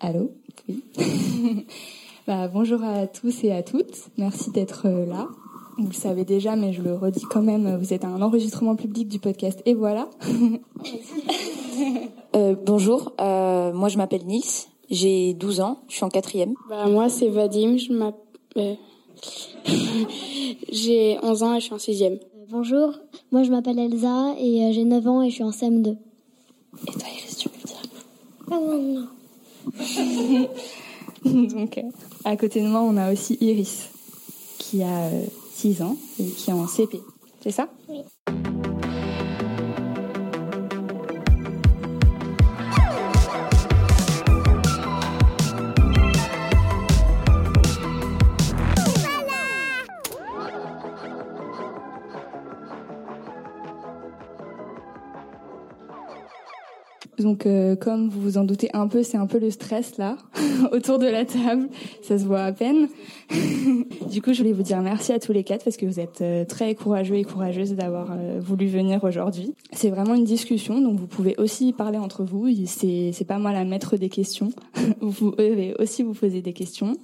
Allô Oui. bah, bonjour à tous et à toutes. Merci d'être euh, là. Vous le savez déjà, mais je le redis quand même, vous êtes un enregistrement public du podcast Et voilà. euh, bonjour, euh, moi je m'appelle Nils, j'ai 12 ans, je suis en quatrième. Bah, moi c'est Vadim, je m'appelle... j'ai 11 ans et je suis en sixième. Bonjour, moi je m'appelle Elsa et j'ai 9 ans et je suis en CM2. Et toi Iris, tu peux le dire? Ah non. Donc, à côté de moi, on a aussi Iris, qui a 6 ans et qui est en CP. C'est ça? Oui. Donc, euh, comme vous vous en doutez un peu, c'est un peu le stress là, autour de la table. Ça se voit à peine. du coup, je voulais vous dire merci à tous les quatre parce que vous êtes euh, très courageux et courageuses d'avoir euh, voulu venir aujourd'hui. C'est vraiment une discussion, donc vous pouvez aussi parler entre vous. C'est c'est pas moi la maître des questions. vous pouvez aussi vous poser des questions.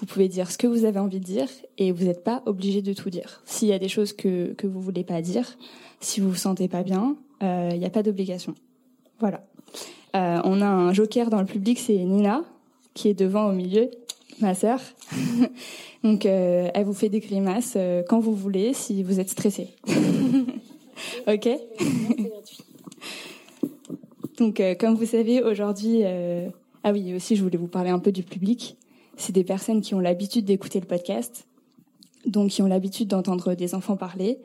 Vous pouvez dire ce que vous avez envie de dire et vous n'êtes pas obligé de tout dire. S'il y a des choses que que vous voulez pas dire, si vous vous sentez pas bien, il n'y a pas d'obligation. Voilà. Euh, on a un joker dans le public, c'est Nina, qui est devant au milieu, ma sœur. Donc, euh, elle vous fait des grimaces euh, quand vous voulez, si vous êtes stressé. ok? Donc, comme vous savez, aujourd'hui... Ah oui, aussi, je voulais vous parler un peu du public. C'est des personnes qui ont l'habitude d'écouter le podcast, donc qui ont l'habitude d'entendre des enfants parler,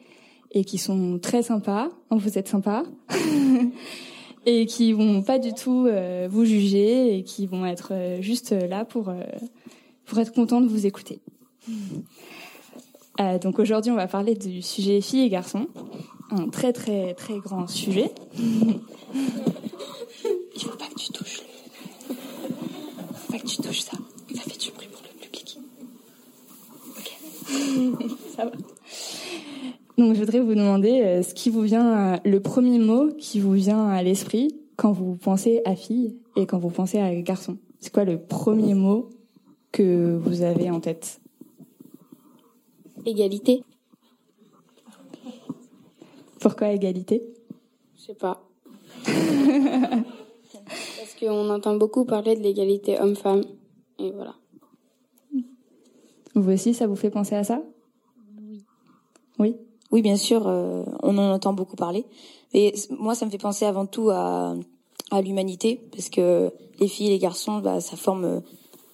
et qui sont très sympas. Vous êtes sympas et qui vont pas du tout euh, vous juger et qui vont être euh, juste là pour euh, pour être contents de vous écouter. donc aujourd'hui, on va parler du sujet filles et garçons, un très très très grand sujet. Il faut pas que tu touches faut pas que tu touches ça. Ça fait du bruit pour le public. Ok. ça va. Donc, je voudrais vous demander euh, ce qui vous vient, le premier mot qui vous vient à l'esprit quand vous pensez à fille et quand vous pensez à garçon. C'est quoi le premier mot que vous avez en tête? Égalité. Pourquoi égalité? Je sais pas. Parce qu'on entend beaucoup parler de l'égalité homme-femme. Et voilà. Vous aussi, ça vous fait penser à ça? Oui. Oui? Oui, bien sûr, euh, on en entend beaucoup parler. Et moi, ça me fait penser avant tout à, à l'humanité, parce que les filles et les garçons, bah, ça forme euh,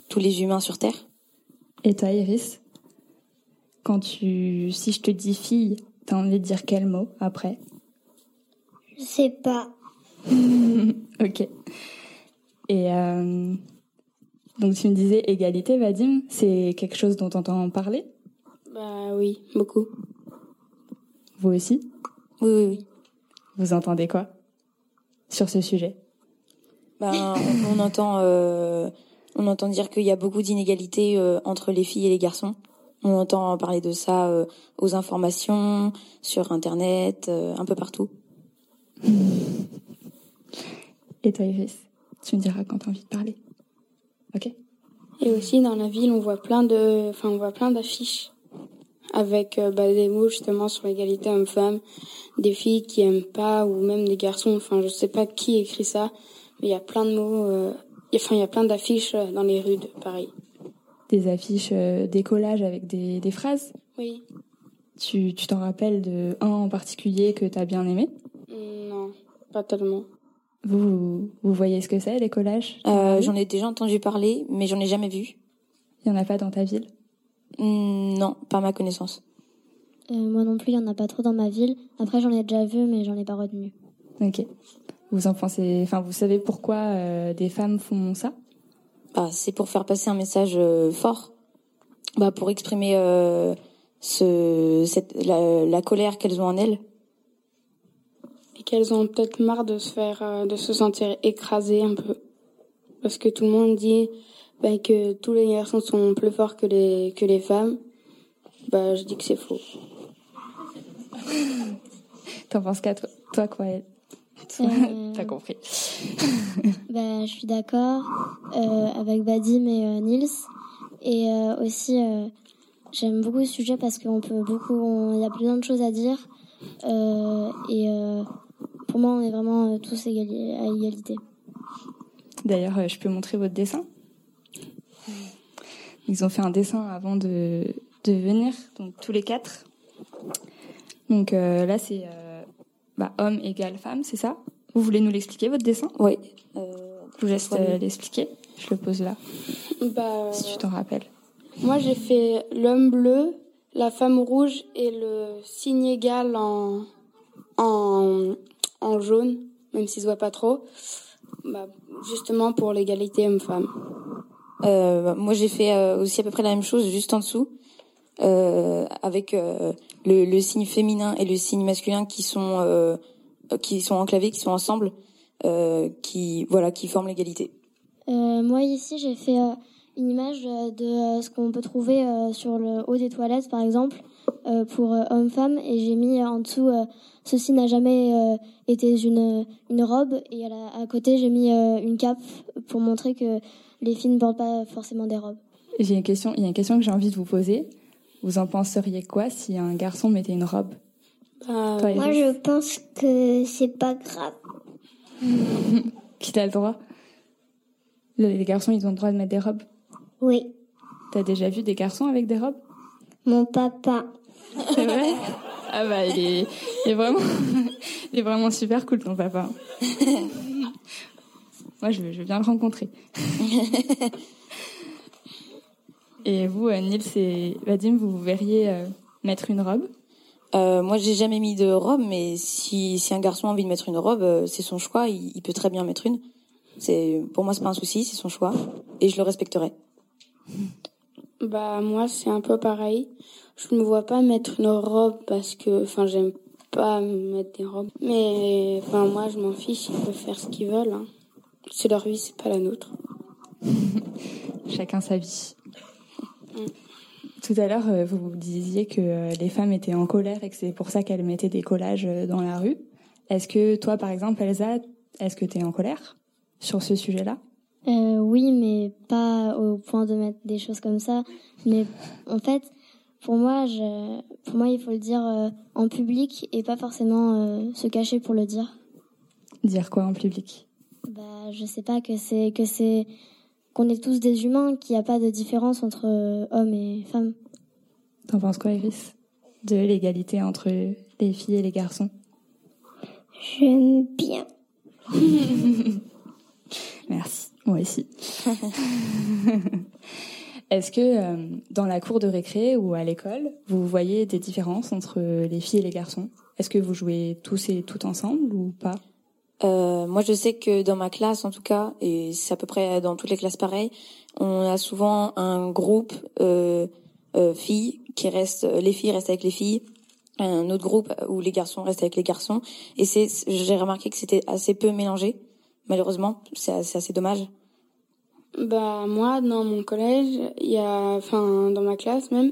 tous les humains sur Terre. Et toi, Iris Quand tu, si je te dis fille, t'as envie de dire quel mot après? Je sais pas. ok. Et euh, donc tu me disais égalité, Vadim, c'est quelque chose dont on entend parler? Bah oui, beaucoup. Vous aussi oui, oui, oui. Vous entendez quoi sur ce sujet? Ben, on, on, entend, euh, on entend dire qu'il y a beaucoup d'inégalités euh, entre les filles et les garçons. On entend parler de ça euh, aux informations, sur Internet, euh, un peu partout. Et toi, Iris, tu me diras quand tu as envie de parler. Ok? Et aussi dans la ville, on voit plein de, enfin, on voit plein d'affiches avec euh, bah, des mots justement sur l'égalité homme-femme, des filles qui aiment pas ou même des garçons. Enfin, je sais pas qui écrit ça, mais il y a plein de mots. Euh, enfin, il y a plein d'affiches euh, dans les rues de Paris. Des affiches, euh, des collages avec des, des phrases. Oui. Tu tu t'en rappelles de un en particulier que t'as bien aimé? Non, pas tellement. Vous, vous voyez ce que c'est les collages? Euh, J'en ai déjà entendu parler, mais j'en ai jamais vu. Il y en a pas dans ta ville? Non, pas ma connaissance. Euh, moi non plus, il y en a pas trop dans ma ville. Après, j'en ai déjà vu, mais j'en ai pas retenu. Ok. Vous en pensez, enfin, vous savez pourquoi euh, des femmes font ça? Bah, c'est pour faire passer un message euh, fort. Bah, pour exprimer euh, ce, cette, la, la colère qu'elles ont en elles. Et qu'elles ont peut-être marre de se faire, euh, de se sentir écrasées un peu, parce que tout le monde dit bah, que tous les garçons sont plus forts que les que les femmes. Bah, je dis que c'est faux. T'en penses qu'à toi, toi quoi Euh, T'as compris. bah, je suis d'accord euh, avec Badim et euh, Nils. Et euh, aussi, euh, j'aime beaucoup ce sujet parce qu'on peut beaucoup, il y a plein de choses à dire. Euh, et euh, pour moi, on est vraiment euh, tous égali- à égalité. D'ailleurs, euh, je peux montrer votre dessin? Ils ont fait un dessin avant de, de venir, donc tous les quatre. Donc euh, là, c'est euh, bah, homme égale femme, c'est ça? Vous voulez nous l'expliquer, votre dessin? Oui. Euh, Je vous laisse l'expliquer. Je le pose là, Bah, si tu t'en rappelles. moi j'ai fait l'homme bleu, la femme rouge et le signe égal en, en, en jaune, même s'il se voit pas trop. Bah, justement pour l'égalité homme-femme. Euh, moi, j'ai fait euh, aussi à peu près la même chose, juste en dessous, euh, avec le, le signe féminin et le signe masculin qui sont qui sont enclavés, qui sont ensemble, qui voilà, qui forment l'égalité. Moi ici, j'ai fait une image de ce qu'on peut trouver sur le haut des toilettes, par exemple, euh, pour euh, hommes-femmes, et j'ai mis en dessous euh, ceci n'a jamais euh, été une une robe, et à, la- à côté j'ai mis euh, une cape pour montrer que les filles ne portent pas forcément des robes. J'ai une question, il y a une question que j'ai envie de vous poser. Vous en penseriez quoi si un garçon mettait une robe? Bah, Toi, Moi, je pense que c'est pas grave. Qui t'a le droit? Le- Les garçons, ils ont le droit de mettre des robes? Oui, T'as déjà vu des garçons avec des robes? Mon papa. C'est vrai? Ah bah il est, il est vraiment, il est vraiment super cool ton papa. Moi je veux, je veux bien le rencontrer. Et vous, euh, Nils et Vadim, vous verriez euh, mettre une robe? Euh, moi, j'ai jamais mis de robe, mais si, si un garçon a envie de mettre une robe, euh, c'est son choix. Il, il peut très bien mettre une. C'est pour moi, c'est pas un souci, c'est son choix, et je le respecterai. Bah moi c'est un peu pareil. Je me vois pas mettre une robe parce que enfin j'aime pas mettre des robes. Mais enfin moi je m'en fiche, ils peuvent faire ce qu'ils veulent. Hein. C'est leur vie, c'est pas la nôtre. Chacun sa vie. Tout à l'heure, euh, vous disiez que euh, les femmes étaient en colère et que c'est pour ça qu'elles mettaient des collages euh, dans la rue. Est-ce que toi, par exemple, Elsa, est-ce que tu es en colère sur ce sujet-là? Euh, oui, mais pas au point de mettre des choses comme ça. Mais en fait, pour moi, je, pour moi, il faut le dire euh, en public et pas forcément euh, se cacher pour le dire. Dire quoi en public? Bah, je sais pas que c'est que c'est qu'on est tous des humains, qu'il n'y a pas de différence entre hommes et femmes. T'en penses quoi, Iris? De l'égalité entre les filles et les garçons? J'aime bien. Merci, moi aussi. Est-ce que euh, dans la cour de récré ou à l'école, vous voyez des différences entre les filles et les garçons? Est-ce que vous jouez tous et toutes ensemble ou pas? Euh, moi, je sais que dans ma classe, en tout cas, et c'est à peu près dans toutes les classes pareil, on a souvent un groupe euh, euh, filles qui reste, les filles restent avec les filles, un autre groupe où les garçons restent avec les garçons. Et c'est, j'ai remarqué que c'était assez peu mélangé. Malheureusement, c'est c'est assez dommage. Bah moi dans mon collège, il y a enfin dans ma classe même,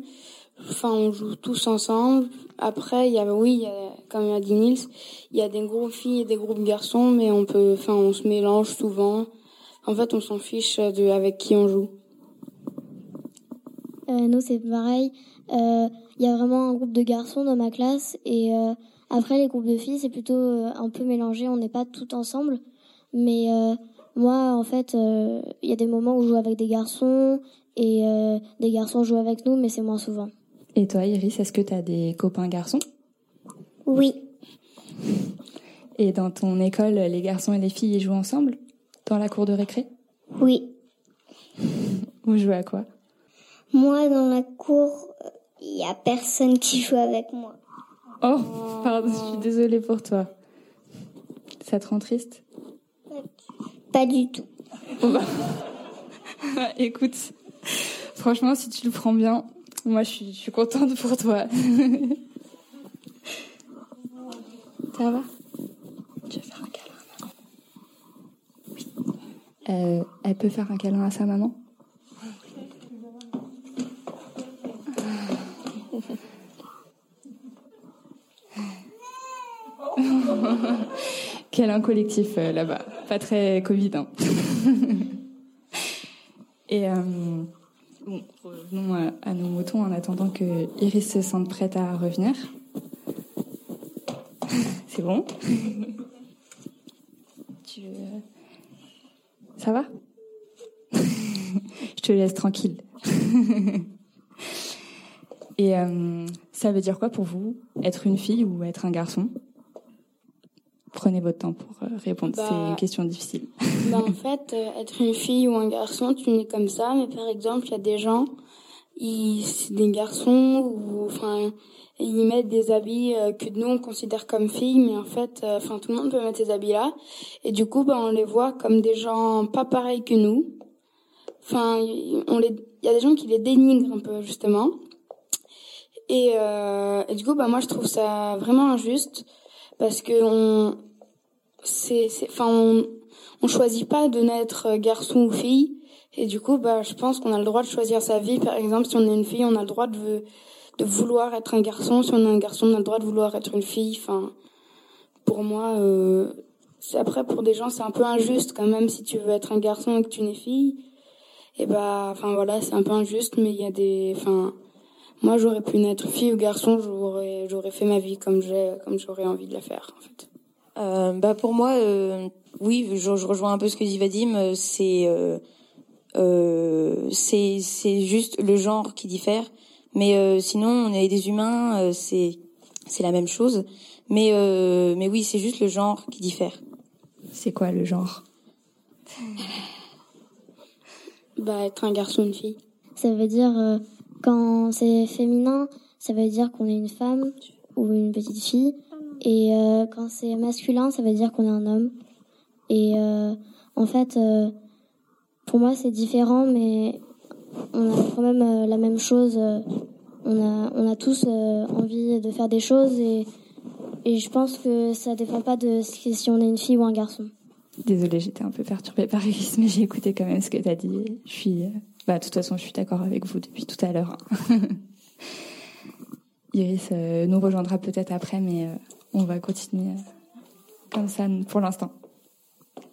enfin on joue tous ensemble. Après il y a oui, il y a, comme a dit Nils, il y a des groupes filles et des groupes garçons, mais on peut enfin on se mélange souvent. En fait, on s'en fiche de avec qui on joue. Euh, nous, c'est pareil. Euh, Il y a vraiment un groupe de garçons dans ma classe et euh, après les groupes de filles, c'est plutôt euh, un peu mélangé. On n'est pas tout ensemble, mais euh, moi, en fait, euh, il y a des moments où je joue avec des garçons et euh, des garçons jouent avec nous, mais c'est moins souvent. Et toi, Iris, est-ce que tu as des copains garçons? Oui, Et dans ton école, les garçons et les filles ils jouent ensemble? Dans la cour de récré? Oui. Vous jouez à quoi? Moi, dans la cour, il y a personne qui joue avec moi. Oh, pardon, je suis désolée pour toi. Ça te rend triste? Pas du tout. Bon bah, écoute, franchement, si tu le prends bien, moi je suis, contente pour toi. Ça va? Tu veux faire un câlin à maman. Euh, elle peut faire un câlin à sa maman? Câlin collectif euh, là-bas. Pas très Covid. Hein. Et euh, bon, revenons à, à nos moutons en attendant que Iris se sente prête à revenir. C'est bon? Tu, euh, Ça va? Je te laisse tranquille. Et euh, ça veut dire quoi pour vous Être une fille ou être un garçon? Prenez votre temps pour euh, répondre. Bah, C'est une question difficile. Bah, en fait, euh, être une fille ou un garçon, tu nais comme ça. Mais par exemple, il y a des gens, ils, c'est des garçons ou enfin, ils mettent des habits euh, que nous on considère comme filles, mais en fait, enfin, tout le monde peut mettre ces habits-là. Et du coup, bah, on les voit comme des gens pas pareils que nous. Enfin, on les, il y a des gens qui les dénigrent un peu justement. Et, euh, et du coup, bah moi, je trouve ça vraiment injuste parce que on, c'est, enfin, on, on choisit pas de naître garçon ou fille. Et du coup, bah, je pense qu'on a le droit de choisir sa vie. Par exemple, si on est une fille, on a le droit de, de vouloir être un garçon. Si on est un garçon, on a le droit de vouloir être une fille. Enfin, pour moi, euh, c'est après pour des gens, c'est un peu injuste quand même si tu veux être un garçon et que tu n'es fille. Et bah, enfin voilà, c'est un peu injuste, mais il y a des, enfin, moi j'aurais pu naître fille ou garçon, j'aurais, j'aurais fait ma vie comme j'ai, comme j'aurais envie de la faire en fait. Euh, bah pour moi, euh, oui, je, je rejoins un peu ce que dit Vadim. euh, C'est euh, euh, c'est c'est juste le genre qui diffère, mais euh, sinon on est des humains, euh, c'est c'est la même chose. Mais euh, mais oui, c'est juste le genre qui diffère. C'est quoi le genre? Bah, être un garçon ou une fille. Ça veut dire, euh, quand c'est féminin, ça veut dire qu'on est une femme ou une petite fille. Et euh, quand c'est masculin, ça veut dire qu'on est un homme. Et euh, en fait, euh, pour moi, c'est différent, mais on a quand même la même chose. on a, on a tous envie de faire des choses et, je pense que ça dépend pas de si on est une fille ou un garçon. Désolée, j'étais un peu perturbée par Iris, mais j'ai écouté quand même ce que tu as dit. Je suis, bah, de toute façon, je suis d'accord avec vous depuis tout à l'heure. Iris nous rejoindra peut-être après, mais on va continuer euh, comme ça pour l'instant.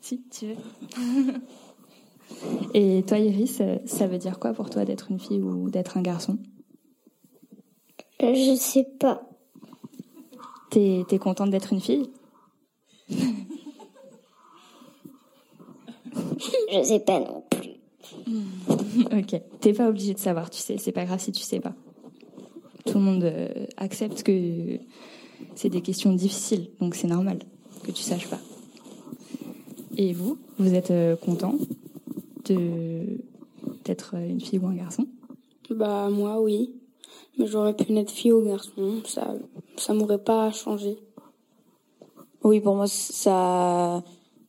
Si, tu veux. Et toi, Iris, euh, ça veut dire quoi pour toi d'être une fille ou d'être un garçon? Euh, Je sais pas. T'es es contente d'être une fille? Je sais pas non plus. Ok. T'es pas obligé de savoir, tu sais. C'est pas grave si tu sais pas. Tout le monde accepte que c'est des questions difficiles, donc c'est normal que tu saches pas. Et vous, vous êtes euh, content de d'être euh, une fille ou un garçon? Bah, moi, oui. Mais j'aurais pu naître fille ou garçon. Ça, ça m'aurait pas changé. Oui, pour moi, ça.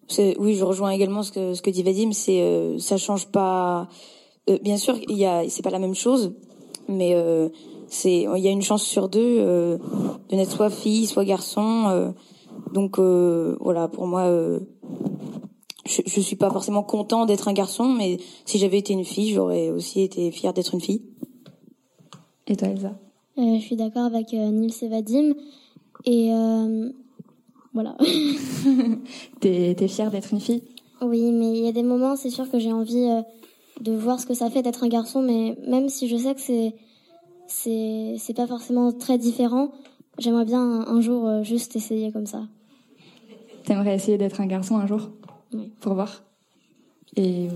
c'est- Oui, je rejoins également ce que ce que dit Vadim. C'est euh, ça change pas. euh, bien sûr, il y a c'est pas la même chose, mais euh, c'est il y a une chance sur deux euh, de naître soit fille, soit garçon. euh, donc euh, voilà, pour moi, euh, je, je suis pas forcément content d'être un garçon, mais si j'avais été une fille, j'aurais aussi été fière d'être une fille. Et toi, Elsa? Euh, je suis d'accord avec euh, Nils et Vadim. Et euh, voilà. T'es es fière d'être une fille? Oui, mais il y a des moments, c'est sûr que j'ai envie euh, de voir ce que ça fait d'être un garçon, mais même si je sais que c'est c'est c'est pas forcément très différent, j'aimerais bien un, un jour euh, juste essayer comme ça. T'aimerais essayer d'être un garçon un jour Oui. Pour voir Et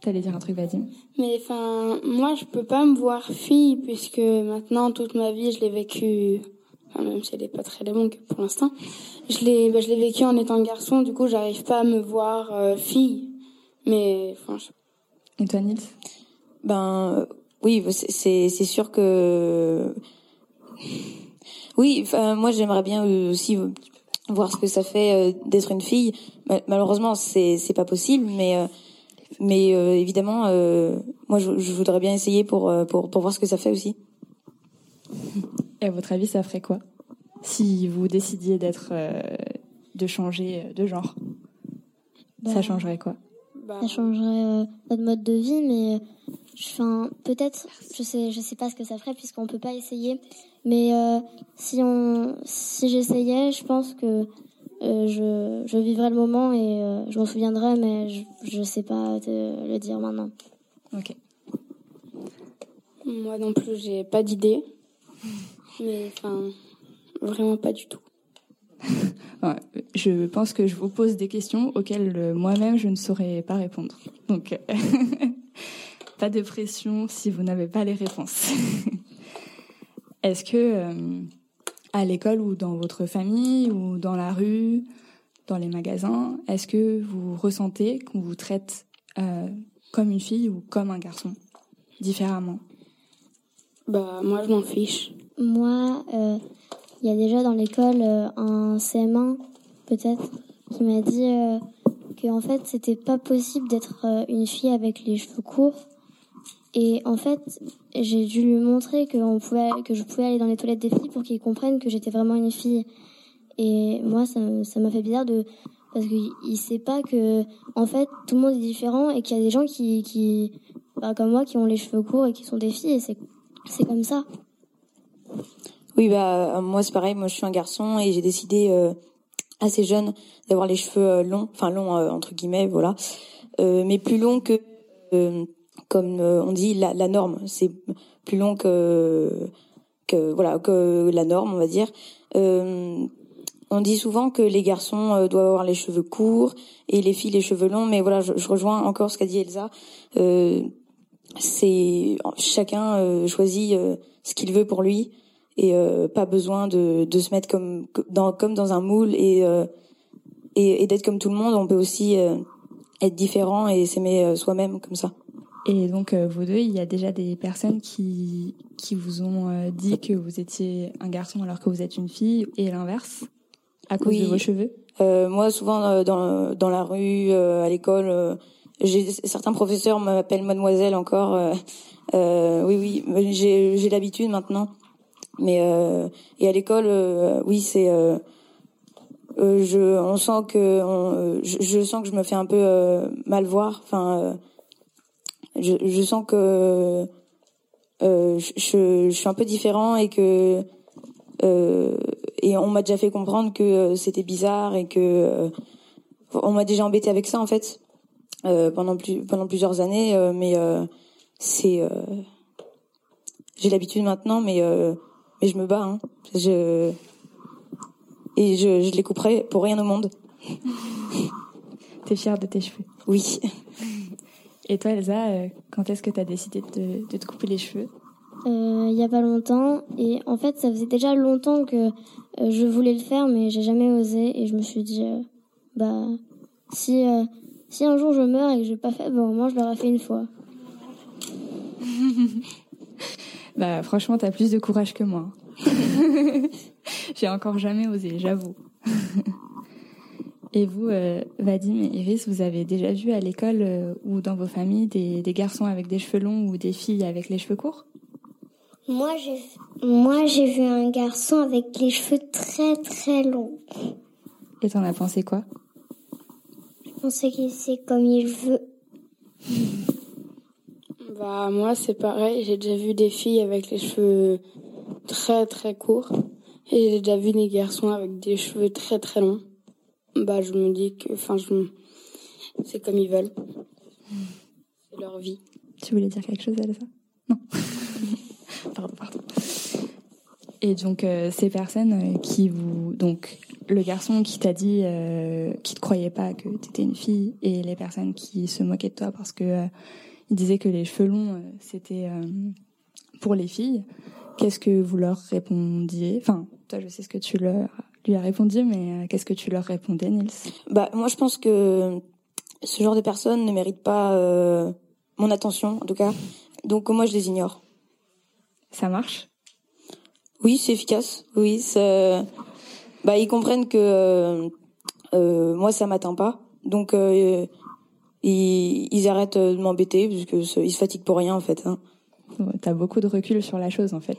t'allais dire un truc, Vadim Mais enfin, moi, je peux pas me voir fille puisque maintenant, toute ma vie, je l'ai vécu, enfin, même si elle est pas très longue pour l'instant, je l'ai, bah, je l'ai vécu en étant garçon. Du coup, j'arrive pas à me voir euh, fille. Mais enfin, je- Et toi, Nils? Ben oui, c'est sûr que oui. Moi, j'aimerais bien aussi voir ce que ça fait euh, d'être une fille. Ma- Malheureusement, c'est c'est pas possible, mais euh, mais euh, évidemment, moi, je, je voudrais bien essayer pour pour pour voir ce que ça fait aussi. Et à votre avis, ça ferait quoi Si vous décidiez d'être, euh, de changer de genre, ça Bah, changerait quoi? Bah, Ça changerait euh, notre mode de vie, mais enfin peut-être, je sais, je sais pas ce que ça ferait puisqu'on peut pas essayer. Mais euh, si on, si j'essayais, je pense que je, je vivrai le moment et je m'en souviendrai, mais je ne sais pas te le dire maintenant. Ok. Moi non plus, j'ai pas d'idée. Mais enfin, vraiment pas du tout. je pense que je vous pose des questions auxquelles euh, moi-même je ne saurais pas répondre. Donc, pas de pression si vous n'avez pas les réponses. Est-ce que euh, à l'école ou dans votre famille ou dans la rue, dans les magasins, est-ce que vous ressentez qu'on vous traite euh, comme une fille ou comme un garçon différemment? Bah moi je m'en fiche. Moi, il y a déjà dans l'école un CM1 peut-être, qui m'a dit euh, que en fait c'était pas possible d'être euh, une fille avec les cheveux courts. Et en fait, j'ai dû lui montrer que, on pouvait, que je pouvais aller dans les toilettes des filles pour qu'ils comprennent que j'étais vraiment une fille. Et moi, ça, m'a fait bizarre de parce qu'il sait pas que en fait tout le monde est différent et qu'il y a des gens qui, qui bah, comme moi qui ont les cheveux courts et qui sont des filles et c'est comme ça. Oui bah moi c'est pareil, moi je suis un garçon et j'ai décidé euh, assez jeune d'avoir les cheveux euh, longs, enfin longs euh, entre guillemets, voilà, euh, mais plus longs que, comme on dit, la, la norme. C'est plus long que que voilà que la norme, on va dire. on dit souvent que les garçons doivent avoir les cheveux courts et les filles les cheveux longs, mais voilà, je, je rejoins encore ce qu'a dit Elsa. c'est chacun choisit ce qu'il veut pour lui et euh, pas besoin de, de se mettre comme dans comme dans un moule et euh, et, et d'être comme tout le monde. On peut aussi euh, être différent et s'aimer soi-même comme ça. Et donc vous deux, il y a déjà des personnes qui qui vous ont dit que vous étiez un garçon alors que vous êtes une fille et l'inverse à cause de vos cheveux? moi, souvent dans dans la rue, à l'école, j'ai certains professeurs m'appellent mademoiselle encore. oui, oui, j'ai j'ai l'habitude maintenant. Mais euh, et à l'école, euh, oui, c'est euh, je on sent que je, sens que je me fais un peu mal voir. Enfin, je, je sens que je, je, suis un peu différent et que et on m'a déjà fait comprendre que c'était bizarre et que on m'a déjà embêté avec ça en fait pendant plus pendant plusieurs années. mais c'est j'ai l'habitude maintenant, mais mais je me bats. Hein. Je et je, je les couperai pour rien au monde. T'es fière de tes cheveux Oui. Et toi, Elsa, euh, quand est-ce que tu as décidé de, de, te couper les cheveux? Euh, Il y a pas longtemps. Et en fait, ça faisait déjà longtemps que euh, je voulais le faire, mais j'ai jamais osé. Et je me suis dit, euh, bah, si, si un jour je meurs et que j'ai pas fait, bon, au moins je l'aurais fait une fois. Bah franchement, t'as plus de courage que moi. J'ai encore jamais osé, j'avoue. et vous, euh, Vadim et Iris, vous avez déjà vu à l'école euh, ou dans vos familles des, des, garçons avec des cheveux longs ou des filles avec les cheveux courts? Moi, j'ai moi j'ai vu un garçon avec les cheveux très très longs. Et t'en as pensé quoi? Je pensais qu'il sait comme il veut. Bah moi c'est pareil, j'ai déjà vu des filles avec les cheveux très très courts et j'ai déjà vu des garçons avec des cheveux très très longs. Bah je me dis que enfin c'est comme ils veulent. C'est leur vie. Tu voulais dire quelque chose Elsa? Non. pardon, pardon. Et donc euh, ces personnes euh, qui vous donc le garçon qui t'a dit euh, qui te croyait pas que tu étais une fille et les personnes qui se moquaient de toi parce que euh, il disait que les cheveux longs, euh, c'était pour les filles. Qu'est-ce que vous leur répondiez? Enfin, toi, je sais ce que tu leur, lui as répondu, mais euh, qu'est-ce que tu leur répondais, Nils? Bah, moi, je pense que ce genre de personnes ne méritent pas mon attention, en tout cas. Donc, moi, je les ignore. Ça marche? Oui, c'est efficace. Oui, bah, ils comprennent que moi, ça m'atteint pas. Donc, ils, ils arrêtent de m'embêter parce que ils se fatiguent pour rien en fait. Hein. T'as beaucoup de recul sur la chose en fait.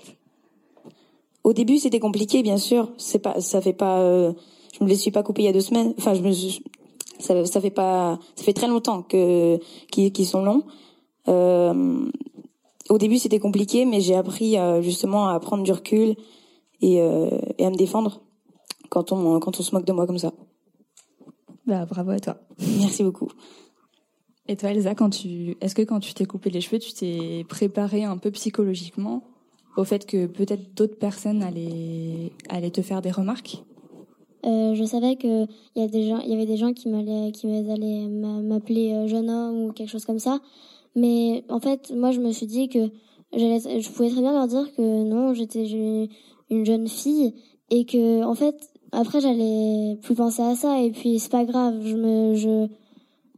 Au début, c'était compliqué, bien sûr. C'est pas, ça fait pas. Euh, je me les suis pas coupés il y a deux semaines. Enfin, je me, ça, ça fait pas. Ça fait très longtemps que qui, sont longs. Euh, au début, c'était compliqué, mais j'ai appris euh, justement à prendre du recul et, et à me défendre quand on quand on se moque de moi comme ça. Bah bravo à toi. Merci beaucoup. Et toi Elsa, quand tu, est-ce que quand tu t'es coupé les cheveux, tu t'es préparé un peu psychologiquement au fait que peut-être d'autres personnes allaient, allaient te faire des remarques euh, je savais que il y y avait des gens qui m'allaient, allaient m'appeler euh, jeune homme ou quelque chose comme ça. Mais en fait, moi, je me suis dit que je pouvais très bien leur dire que non, j'étais une jeune fille et que en fait, après, j'allais plus penser à ça. Et puis, c'est pas grave. Je me, je,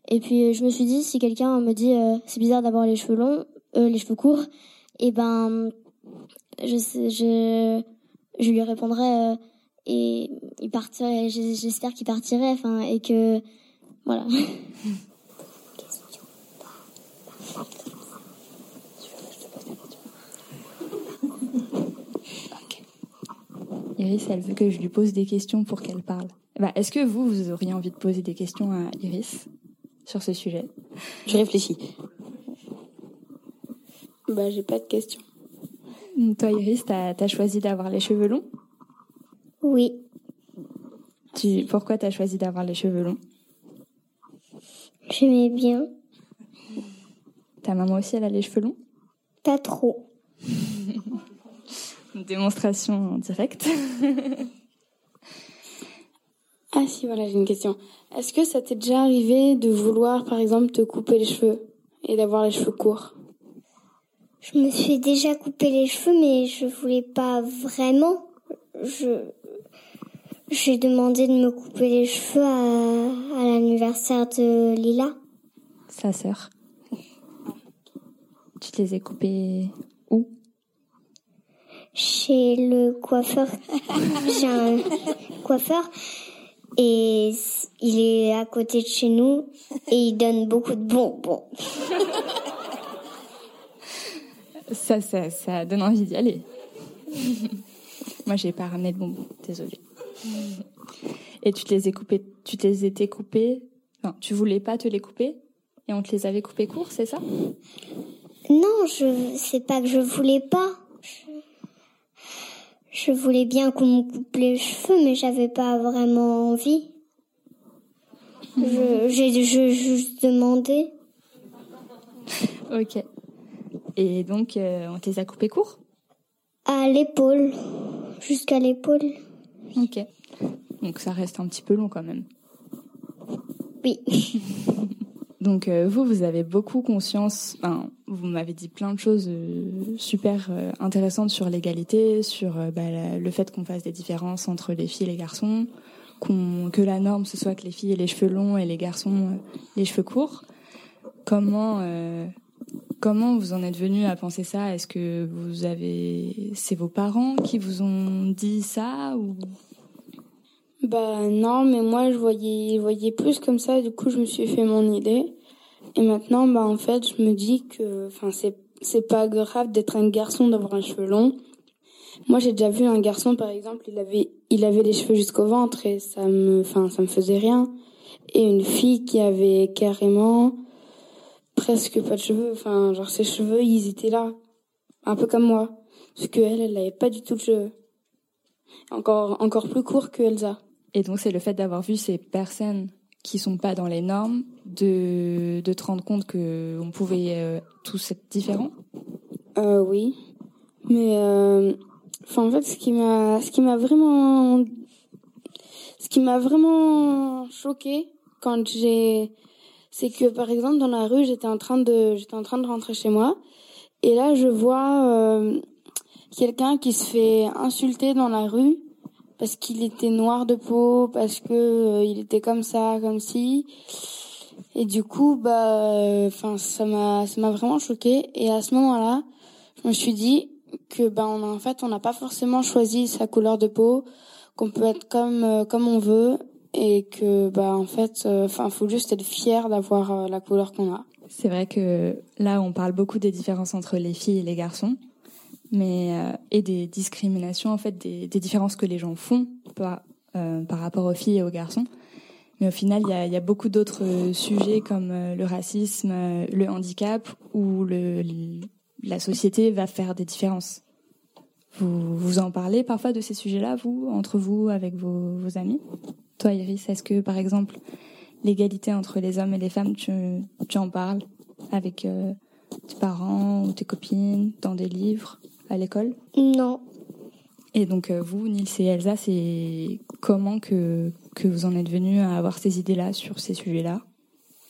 et puis, je me suis dit, si quelqu'un me dit, euh, c'est bizarre d'avoir les cheveux longs, les cheveux courts, et eh ben, je, je, je lui répondrais et il partirait. J'espère qu'il partirait. Enfin, et que voilà. Iris, elle veut que je lui pose des questions pour qu'elle parle. Bah, Est-ce que vous, vous auriez envie de poser des questions à Iris sur ce sujet? Je réfléchis. Bah, j'ai pas de questions. Toi, Iris, t'as as choisi d'avoir les cheveux longs? Oui. Tu, pourquoi tu as choisi d'avoir les cheveux longs? J'aimais bien. Ta maman aussi, elle a les cheveux longs? Pas trop. Une démonstration en direct. ah si, voilà, j'ai une question. Est-ce que ça t'est déjà arrivé de vouloir, par exemple, te couper les cheveux et d'avoir les cheveux courts? Je me suis déjà coupé les cheveux, mais je voulais pas vraiment. Je, j'ai demandé de me couper les cheveux à, l'anniversaire de Lila. Sa sœur. Tu les as coupés où? Chez le coiffeur. J'ai un coiffeur et il est à côté de chez nous et il donne beaucoup de bonbons. Ça, ça, ça donne envie d'y aller. Moi, j'ai pas ramené de bonbons, désolée. Et tu te les as coupés, tu te les étais coupés, enfin, tu voulais pas te les couper? Et on te les avait coupés courts, c'est ça? Non, je, c'est pas que je voulais pas. Je, voulais bien qu'on me coupe les cheveux, mais j'avais pas vraiment envie. j'ai juste demandé. Ok. Et donc, euh, on te les a coupés courts? À l'épaule, jusqu'à l'épaule. Ok. Donc ça reste un petit peu long quand même. Oui. Donc euh, vous, vous avez beaucoup conscience, enfin, vous m'avez dit plein de choses euh, super intéressantes sur l'égalité, sur bah, le fait qu'on fasse des différences entre les filles et les garçons, que la norme ce soit que les filles aient les cheveux longs et les garçons les cheveux courts. Comment comment vous en êtes venu à penser ça? Est-ce que vous avez, c'est vos parents qui vous ont dit ça ou? Bah non, mais moi je voyais, voyais plus comme ça. Du coup, je me suis fait mon idée. Et maintenant, bah en fait, je me dis que, enfin, c'est c'est pas grave d'être un garçon d'avoir un cheveu long. Moi, j'ai déjà vu un garçon, par exemple, il avait il avait les cheveux jusqu'au ventre et ça me, enfin, ça me faisait rien. Et une fille qui avait carrément presque pas de cheveux, enfin, genre ses cheveux, ils étaient là, un peu comme moi, parce que elle, elle avait pas du tout de cheveux, encore encore plus court que Elsa. Et donc c'est le fait d'avoir vu ces personnes qui sont pas dans les normes, de, de te rendre compte que on pouvait euh, tous être différents? Euh, oui, mais euh, enfin en fait ce qui m'a ce qui m'a vraiment ce qui m'a vraiment choqué quand j'ai c'est que par exemple dans la rue j'étais en train de j'étais en train de rentrer chez moi et là je vois euh, quelqu'un qui se fait insulter dans la rue parce qu'il était noir de peau, parce que euh, il était comme ça, comme si. Et du coup, bah, enfin, ça m'a, ça m'a vraiment choqué. Et à ce moment-là, je me suis dit que, bah, on en fait, on n'a pas forcément choisi sa couleur de peau, qu'on peut être comme, euh, comme on veut, et que, bah, en fait, euh, enfin, faut juste être fier d'avoir la couleur qu'on a. C'est vrai que là, on parle beaucoup des différences entre les filles et les garçons mais euh, et des discriminations en fait des, différences que les gens font par, euh, par rapport aux filles et aux garçons. Mais au final il y a, beaucoup d'autres sujets comme euh, le racisme le handicap où le, la société va faire des différences. Vous vous en parlez parfois de ces sujets là vous entre vous avec vos amis? Toi Iris est-ce que par exemple l'égalité entre les hommes et les femmes, tu, tu en parles avec euh, tes parents ou tes copines, dans des livres, à l'école? Non. Et donc euh, vous, Nils et Elsa, c'est comment que, que vous en êtes venus à avoir ces idées-là sur ces sujets-là?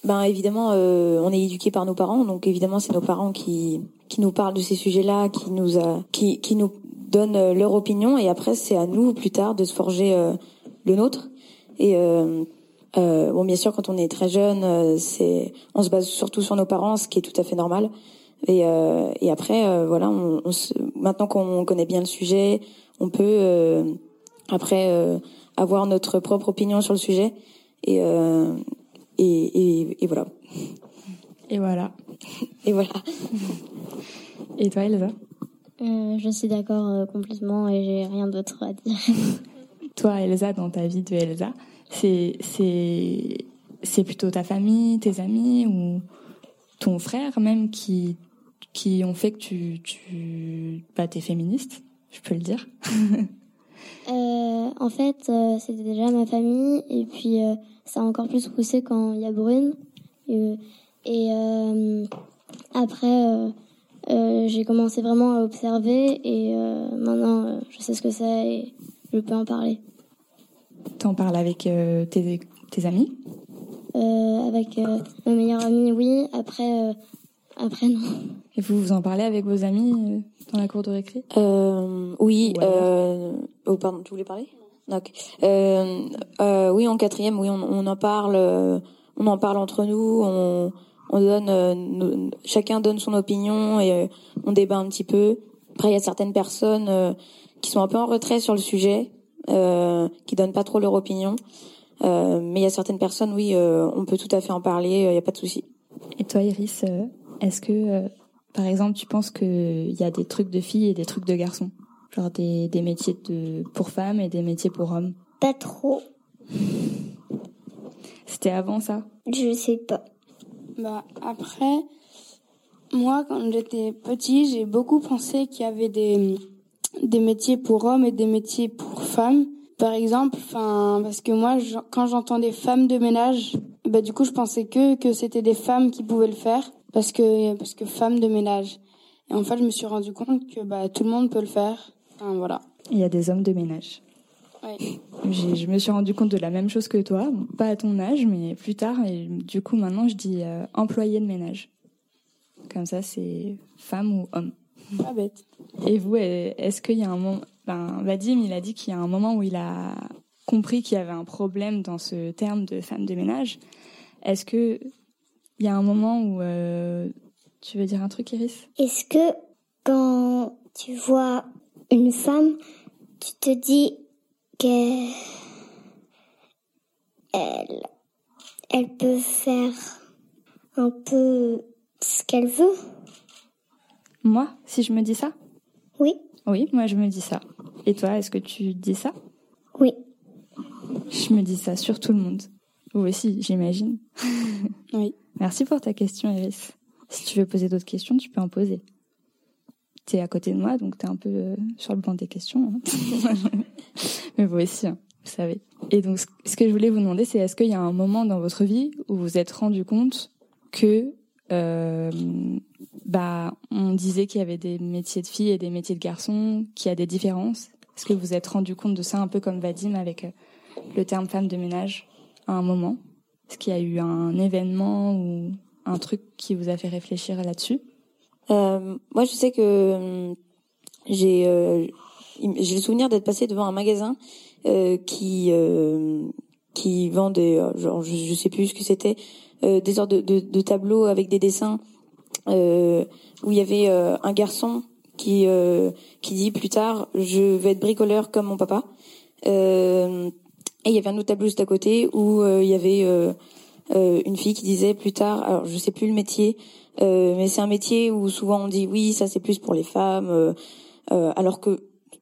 Ben évidemment, euh, on est éduqué par nos parents, donc évidemment c'est nos parents qui qui nous parlent de ces sujets-là, qui nous a, qui qui nous donnent leur opinion, et après c'est à nous plus tard de se forger euh, le nôtre. Et euh, euh, bon, bien sûr, quand on est très jeune, euh, c'est on se base surtout sur nos parents, ce qui est tout à fait normal. Et, euh, et après, euh, voilà, on, on se, maintenant qu'on connaît bien le sujet, on peut euh, après euh, avoir notre propre opinion sur le sujet. Et, euh, et, et, et voilà. Et voilà. Et voilà. Et toi, Elsa? Euh, je suis d'accord euh, complètement et j'ai rien d'autre à dire. Toi, Elsa, dans ta vie de Elsa, c'est c'est plutôt ta famille, tes amis ou ton frère même qui qui ont fait que tu tu bah t'es féministe, je peux le dire. Euh, en fait, euh, c'était déjà ma famille et puis euh, ça a encore plus poussé quand il y a Brune. Et, et, après, j'ai commencé vraiment à observer et maintenant je sais ce que c'est et je peux en parler. T'en parles avec euh, tes tes amis? Euh, avec euh, ma meilleure amie, oui. Après, euh, après non. et vous vous en parlez avec vos amis dans la cour de récré? Oui. Oh, pardon, tu voulais parler? Oui, en quatrième, oui, on, on en parle. on en parle entre nous. On, on donne, nos- chacun donne son opinion et on débat un petit peu. Après, il y a certaines personnes qui sont un peu en retrait sur le sujet, euh, qui donnent pas trop leur opinion. Euh, mais il y a certaines personnes, oui, euh, on peut tout à fait en parler. Il n'y a pas de souci. Et toi, Iris, euh, est-ce que, euh, par exemple, tu penses qu'il y a des trucs de filles et des trucs de garçons? Genre des, des métiers de, pour femmes et des métiers pour hommes? Pas trop. C'était avant ça? Je sais pas. Bah après, moi quand j'étais petit, j'ai beaucoup pensé qu'il y avait des des métiers pour hommes et des métiers pour femmes. Par exemple, enfin parce que moi je- quand j'entendais femmes de ménage, bah du coup je pensais que que c'était des femmes qui pouvaient le faire parce que parce que femmes de ménage. Et en fait, je me suis rendu compte que bah tout le monde peut le faire. Enfin, voilà. Il y a des hommes de ménage. Ouais. Je me suis rendu compte de la même chose que toi, pas à ton âge, mais plus tard. Et du coup, maintenant, je dis euh, employé de ménage. Comme ça, c'est femme ou homme. Pas bête. Et vous, est-ce qu'il y a un moment... Ben, Vadim, il a dit qu'il y a un moment où il a compris qu'il y avait un problème dans ce terme de femme de ménage. Est-ce que il y a un moment où... euh, tu veux dire un truc, Iris? Est-ce que quand tu vois une femme, tu te dis qu'elle elle, elle peut faire un peu ce qu'elle veut Moi, si je me dis ça Oui, Oui, moi, je me dis ça. Et toi, est-ce que tu dis ça oui. Je me dis ça sur tout le monde. Vous aussi, j'imagine. Oui. Merci pour ta question, Iris. Si tu veux poser d'autres questions, tu peux en poser. T'es à côté de moi, donc t'es un peu euh, sur le banc des questions. hein. Mais vous aussi, hein, vous savez. Et donc, ce- ce que je voulais vous demander, c'est est-ce qu'il y a un moment dans votre vie où vous vous êtes rendu compte que, euh, bah, on disait qu'il y avait des métiers de filles et des métiers de garçons, qu'il y a des différences. Est-ce que vous vous êtes rendu compte de ça un peu comme Vadim avec euh, le terme femme de ménage à un moment? Est-ce qu'il y a eu un événement ou un truc qui vous a fait réfléchir là-dessus? Euh, moi, je sais que euh, j'ai euh, le souvenir d'être passé devant un magasin euh, qui euh, qui vend des genre je, je sais plus ce que c'était des sortes de, de, de tableaux avec des dessins euh, où il y avait euh, un garçon qui euh, qui dit plus tard je vais être bricoleur comme mon papa euh, et il y avait un autre tableau juste à côté où euh, il y avait euh, euh, une fille qui disait plus tard alors je sais plus le métier euh, mais c'est un métier où souvent on dit oui, ça c'est plus pour les femmes, euh, euh, alors que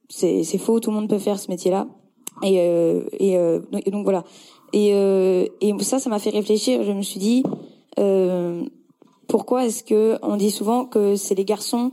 c'est faux, tout le monde peut faire ce métier-là. Et, euh, et, euh, donc- et donc voilà. Et, euh, et ça, ça m'a fait réfléchir. Je me suis dit euh, pourquoi est-ce que on dit souvent que c'est les garçons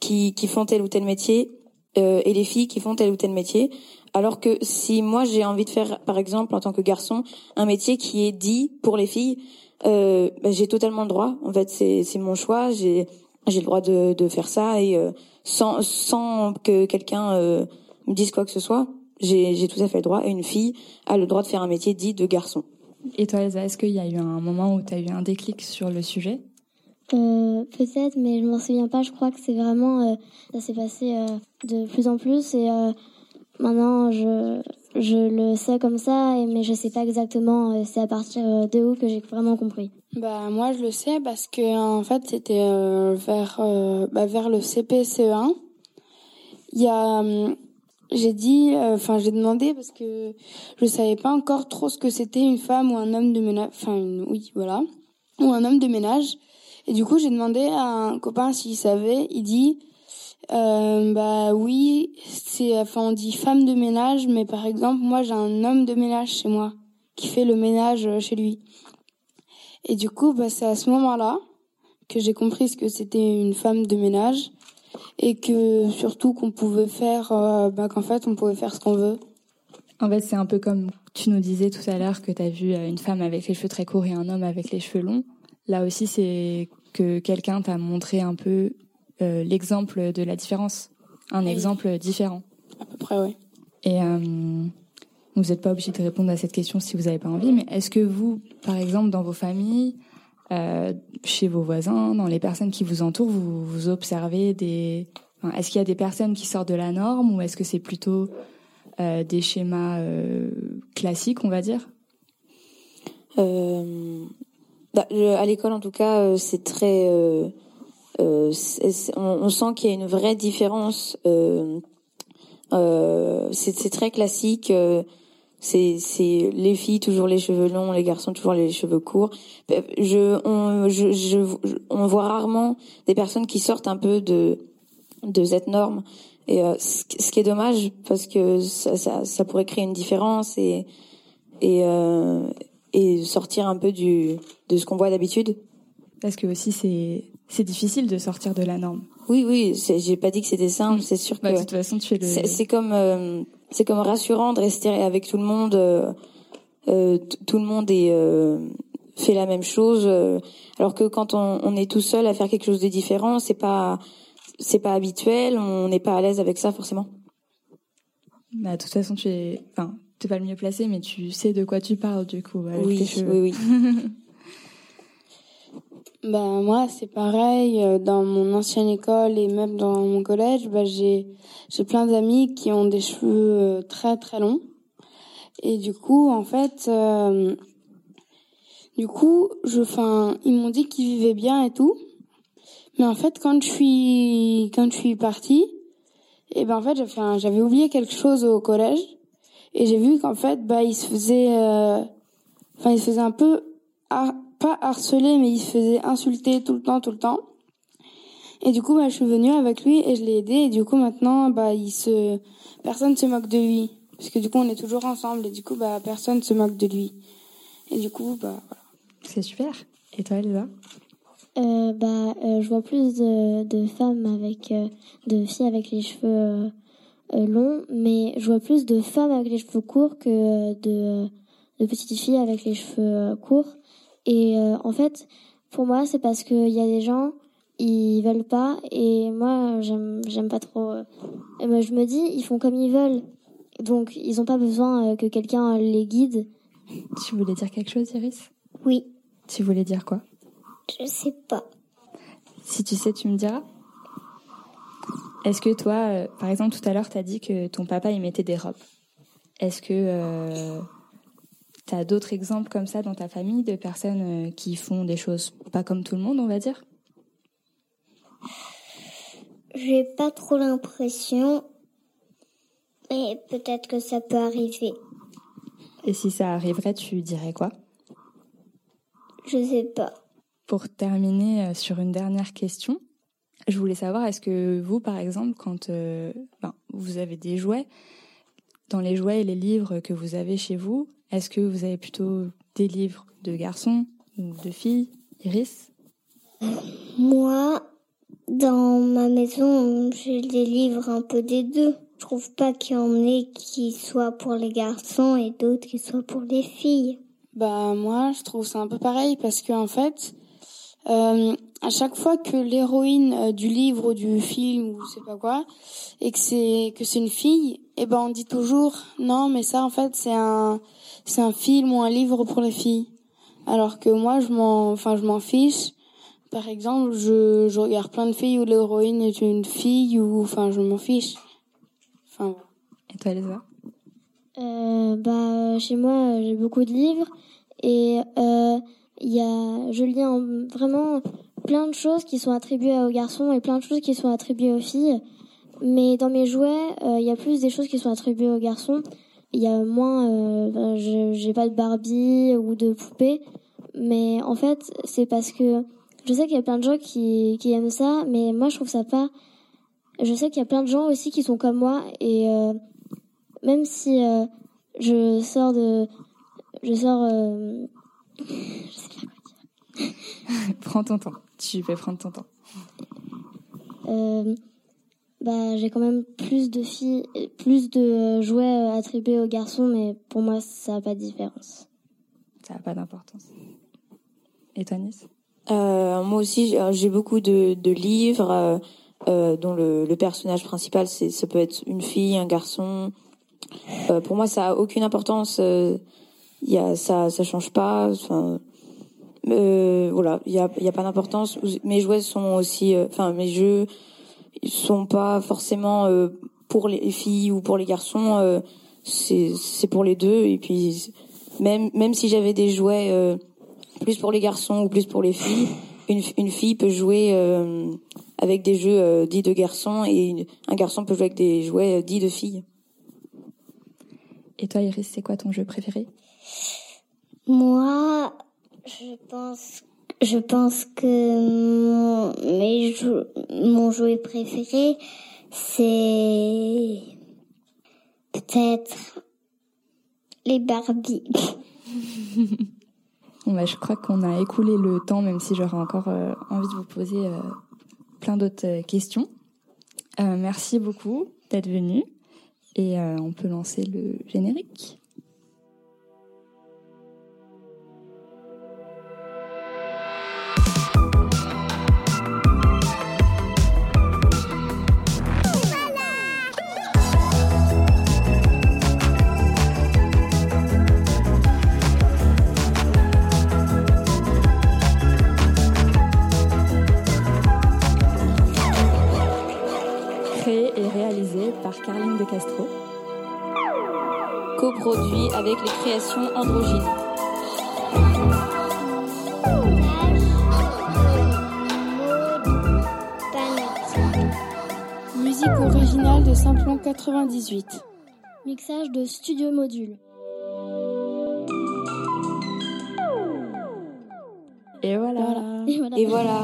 qui, qui font tel ou tel métier euh, et les filles qui font tel ou tel métier. Alors que si moi j'ai envie de faire, par exemple, en tant que garçon, un métier qui est dit pour les filles, euh, bah, j'ai totalement le droit. En fait, c'est c'est mon choix. J'ai j'ai le droit de de faire ça et euh, sans sans que quelqu'un euh, me dise quoi que ce soit, j'ai j'ai tout à fait le droit. Et une fille a le droit de faire un métier dit de garçon. Et toi, Elsa, est-ce qu'il y a eu un moment où tu as eu un déclic sur le sujet? Euh, Peut-être, mais je m'en souviens pas. Je crois que c'est vraiment, euh, ça s'est passé euh, de plus en plus et euh, maintenant je je le sais comme ça, mais je sais pas exactement. euh, c'est à partir de où que j'ai vraiment compris. Bah moi je le sais parce que en fait c'était euh, vers euh, bah, vers le CP-CE1. Il y a hum, j'ai dit euh, enfin j'ai demandé parce que je savais pas encore trop ce que c'était une femme ou un homme de ménage enfin une- oui voilà ou un homme de ménage. Et du coup j'ai demandé à un copain s'il savait. Il dit euh, bah oui c'est enfin on dit femme de ménage mais par exemple moi j'ai un homme de ménage chez moi qui fait le ménage euh, chez lui. Et du coup, bah, c'est à ce moment-là que j'ai compris ce que c'était une femme de ménage et que surtout qu'on pouvait faire, euh, bah, qu'en fait, on pouvait faire ce qu'on veut. En fait, c'est un peu comme tu nous disais tout à l'heure que tu as vu euh, une femme avec les cheveux très courts et un homme avec les cheveux longs. Là aussi, c'est que quelqu'un t'a montré un peu euh, l'exemple de la différence, un Oui. exemple différent. À peu près, oui. Et euh, vous n'êtes pas obligé de répondre à cette question si vous n'avez pas envie, mais est-ce que vous, par exemple, dans vos familles, euh, chez vos voisins, dans les personnes qui vous entourent, vous, observez des... est-ce qu'il y a des personnes qui sortent de la norme ou est-ce que c'est plutôt euh, des schémas euh, classiques, on va dire? Bah, à l'école, en tout cas, c'est très. on, sent qu'il y a une vraie différence. C'est très classique. Euh, c'est c'est les filles toujours les cheveux longs, les garçons toujours les cheveux courts. Je on je, je on voit rarement des personnes qui sortent un peu de de cette norme. Et euh, ce qui est dommage parce que ça, ça, ça pourrait créer une différence et et euh, et sortir un peu du de ce qu'on voit d'habitude. Parce que aussi, c'est c'est difficile de sortir de la norme. Oui, oui, j'ai pas dit que c'était simple. C'est sûr Bah, que de toute façon, tu es le... c'est comme euh, c'est comme rassurant de rester avec tout le monde. euh, euh, tout le monde est euh, fait la même chose, euh, alors que quand on, on est tout seul à faire quelque chose de différent, c'est pas c'est pas habituel. On n'est pas à l'aise avec ça forcément. Bah, de toute façon, tu es... Enfin, t'es pas le mieux placé, mais tu sais de quoi tu parles, du coup, avec tes Oui, cheveux. oui, oui. Bah, moi, c'est pareil. euh, Dans mon ancienne école et même dans mon collège, bah, j'ai, j'ai plein d'amis qui ont des cheveux euh, très très longs. Et du coup, en fait, euh, du coup, je, enfin, ils m'ont dit qu'ils vivaient bien et tout. Mais en fait, quand je suis, quand je suis partie, et ben en fait, j'avais oublié quelque chose au collège et j'ai vu qu'en fait, bah, il se faisait, euh, enfin, il se faisait un peu, har- pas harceler, mais il se faisait insulter tout le temps, tout le temps. Et du coup, bah, je suis venue avec lui et je l'ai aidé. Et du coup, maintenant, bah, il se, personne se moque de lui. Parce que du coup, on est toujours ensemble et du coup, bah, personne se moque de lui. Et du coup, bah, voilà. C'est super. Et toi, Elsa? Euh, bah, euh, je vois plus de, de femmes avec, euh, de filles avec les cheveux euh, euh, longs, mais je vois plus de femmes avec les cheveux courts que euh, de, de petites filles avec les cheveux euh, courts. Et euh, en fait, pour moi, c'est parce qu'il y a des gens, ils veulent pas, et moi, j'aime, j'aime pas trop. euh. Et moi, je me dis, ils font comme ils veulent, donc ils ont pas besoin euh, que quelqu'un les guide. Tu voulais dire quelque chose, Iris? Oui, Tu voulais dire quoi? Je sais pas. Si tu sais, tu me diras. Est-ce que toi, euh, par exemple, tout à l'heure, tu as dit que ton papa, il mettait des robes? Est-ce que euh, tu as d'autres exemples comme ça dans ta famille de personnes euh, qui font des choses pas comme tout le monde, on va dire? J'ai pas trop l'impression, mais peut-être que ça peut arriver. Et si ça arriverait, tu dirais quoi? Je sais pas. Pour terminer euh, sur une dernière question, je voulais savoir, est-ce que vous, par exemple, quand euh, ben, vous avez des jouets, dans les jouets et les livres que vous avez chez vous, est-ce que vous avez plutôt des livres de garçons ou de filles Iris? Moi, Dans ma maison, j'ai des livres un peu des deux. Je trouve pas qu'il y en ait qui soient pour les garçons et d'autres qui soient pour les filles. Bah moi, je trouve ça un peu pareil parce que en fait, euh, à chaque fois que l'héroïne euh, du livre ou du film ou je sais pas quoi, et que c'est que c'est une fille, eh ben on dit toujours non, mais ça en fait c'est un c'est un film ou un livre pour les filles. Alors que moi, je m'en enfin je m'en fiche. Par exemple, je, je regarde plein de filles où l'héroïne est une fille ou enfin je m'en fiche. Enfin. Et toi, Elsa? Euh, bah, chez moi, j'ai beaucoup de livres et euh, il y a, je lis en- vraiment plein de choses qui sont attribuées aux garçons et plein de choses qui sont attribuées aux filles. Mais dans mes jouets, euh, il y a plus des choses qui sont attribuées aux garçons. Il y a moins, euh, ben, j'ai pas de Barbie ou de poupées. Mais en fait, c'est parce que je sais qu'il y a plein de gens qui, qui aiment ça, mais moi je trouve ça pas. Je sais qu'il y a plein de gens aussi qui sont comme moi et euh, même si euh, je sors de, je sors, euh, je sais pas quoi Prends ton temps. Tu peux prendre ton temps. Euh, bah, j'ai quand même plus de filles, plus de euh, jouets euh, attribués aux garçons, mais pour moi, ça n'a pas de différence. Ça n'a pas d'importance. Et toi, Nice? Euh, moi aussi, j'ai- j'ai beaucoup de, de livres euh, euh, dont le, le personnage principal, c'est ça peut être une fille, un garçon. Euh, pour moi, ça a aucune importance. Il y a ça, ça change pas. Enfin, euh, voilà, il y a, y a pas d'importance. Mes jouets sont aussi, euh, enfin, mes jeux sont pas forcément euh, pour les filles ou pour les garçons. euh, c'est c'est pour les deux. Et puis même même si j'avais des jouets plus pour les garçons ou plus pour les filles, une, une fille peut jouer euh, avec des jeux dits de garçons et une- un garçon peut jouer avec des jouets dits de filles. Et toi, Iris, c'est quoi ton jeu préféré? Moi, je pense, je pense que mon, jouet préféré, c'est peut-être les Barbie. Bon, bah, je crois qu'on a écoulé le temps, même si j'aurais encore euh, envie de vous poser euh, plein d'autres euh, questions. Merci beaucoup d'être venu et on peut lancer le générique. Musique originale de Simplon 98. Mixage de Studio Module. Et voilà. Voilà. Et voilà. Et voilà.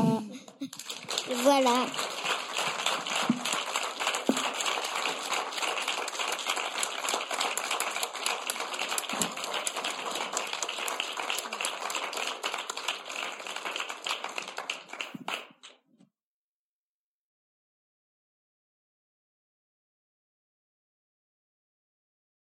Voilà.